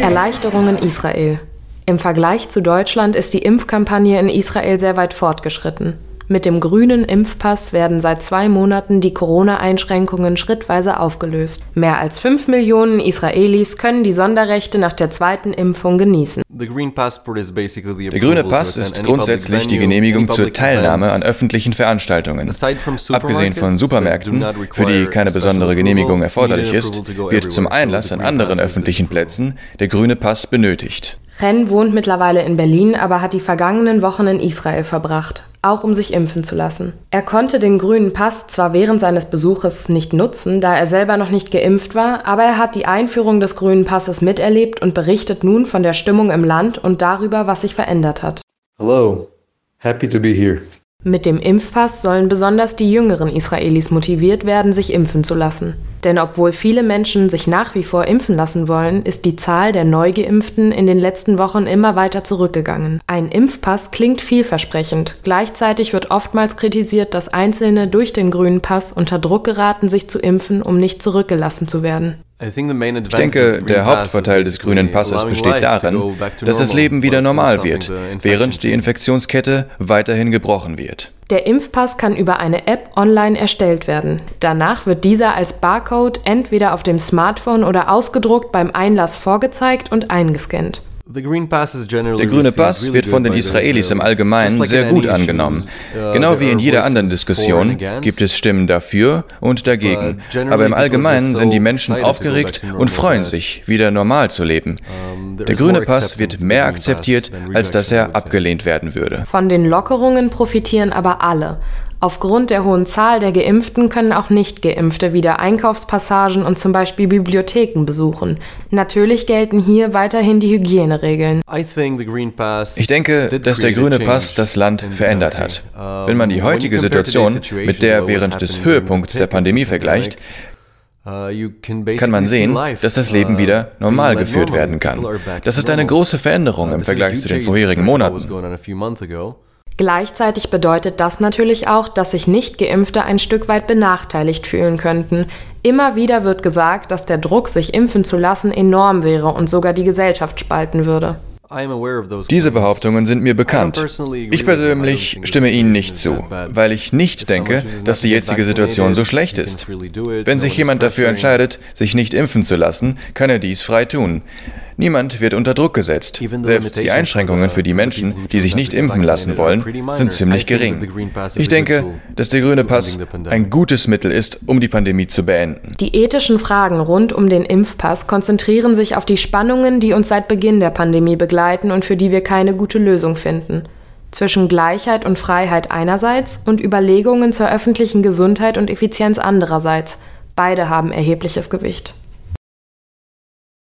Erleichterung in Israel. Im Vergleich zu Deutschland ist die Impfkampagne in Israel sehr weit fortgeschritten. Mit dem grünen Impfpass werden seit zwei Monaten die Corona-Einschränkungen schrittweise aufgelöst. Mehr als fünf Millionen Israelis können die Sonderrechte nach der zweiten Impfung genießen. Der grüne Pass ist grundsätzlich die Genehmigung zur Teilnahme an öffentlichen Veranstaltungen. Abgesehen von Supermärkten, für die keine besondere Genehmigung erforderlich ist, wird zum Einlass an anderen öffentlichen Plätzen der grüne Pass benötigt. Ren wohnt mittlerweile in Berlin, aber hat die vergangenen Wochen in Israel verbracht, auch um sich impfen zu lassen. Er konnte den grünen Pass zwar während seines Besuches nicht nutzen, da er selber noch nicht geimpft war, aber er hat die Einführung des grünen Passes miterlebt und berichtet nun von der Stimmung im Land und darüber, was sich verändert hat. Hello, happy to be here. Mit dem Impfpass sollen besonders die jüngeren Israelis motiviert werden, sich impfen zu lassen. Denn obwohl viele Menschen sich nach wie vor impfen lassen wollen, ist die Zahl der Neugeimpften in den letzten Wochen immer weiter zurückgegangen. Ein Impfpass klingt vielversprechend. Gleichzeitig wird oftmals kritisiert, dass Einzelne durch den grünen Pass unter Druck geraten, sich zu impfen, um nicht zurückgelassen zu werden. Ich denke, der Hauptvorteil des grünen Passes besteht darin, dass das Leben wieder normal wird, während die Infektionskette weiterhin gebrochen wird. Der Impfpass kann über eine App online erstellt werden. Danach wird dieser als Barcode entweder auf dem Smartphone oder ausgedruckt beim Einlass vorgezeigt und eingescannt. Der grüne Pass wird von den Israelis im Allgemeinen sehr gut angenommen. Uh, genau wie in jeder anderen Diskussion gibt es Stimmen dafür und dagegen. Aber im Allgemeinen sind die Menschen aufgeregt und freuen sich, wieder normal zu leben. Der grüne Pass wird mehr akzeptiert, als dass er abgelehnt werden würde. Von den Lockerungen profitieren aber alle. Aufgrund der hohen Zahl der Geimpften können auch Nicht-Geimpfte wieder Einkaufspassagen und zum Beispiel Bibliotheken besuchen. Natürlich gelten hier weiterhin die Hygieneregeln. Ich denke, dass der grüne Pass das Land verändert hat. Wenn man die heutige Situation mit der während des Höhepunkts der Pandemie vergleicht, uh, kann man sehen, dass das Leben uh, wieder normal geführt werden kann. Das ist eine große Veränderung uh, im Vergleich zu den vorherigen Monaten. Gleichzeitig bedeutet das natürlich auch, dass sich Nicht-Geimpfte ein Stück weit benachteiligt fühlen könnten. Immer wieder wird gesagt, dass der Druck, sich impfen zu lassen, enorm wäre und sogar die Gesellschaft spalten würde. Diese Behauptungen sind mir bekannt. Ich persönlich stimme ihnen nicht zu, weil ich nicht denke, dass die jetzige Situation so schlecht ist. Wenn sich jemand dafür entscheidet, sich nicht impfen zu lassen, kann er dies frei tun. Niemand wird unter Druck gesetzt. Selbst die Einschränkungen für die Menschen, die sich nicht impfen lassen wollen, sind ziemlich gering. Ich denke, dass der grüne Pass ein gutes Mittel ist, um die Pandemie zu beenden. Die ethischen Fragen rund um den Impfpass konzentrieren sich auf die Spannungen, die uns seit Beginn der Pandemie begleiten und für die wir keine gute Lösung finden zwischen Gleichheit und Freiheit einerseits und Überlegungen zur öffentlichen Gesundheit und Effizienz andererseits. Beide haben erhebliches Gewicht.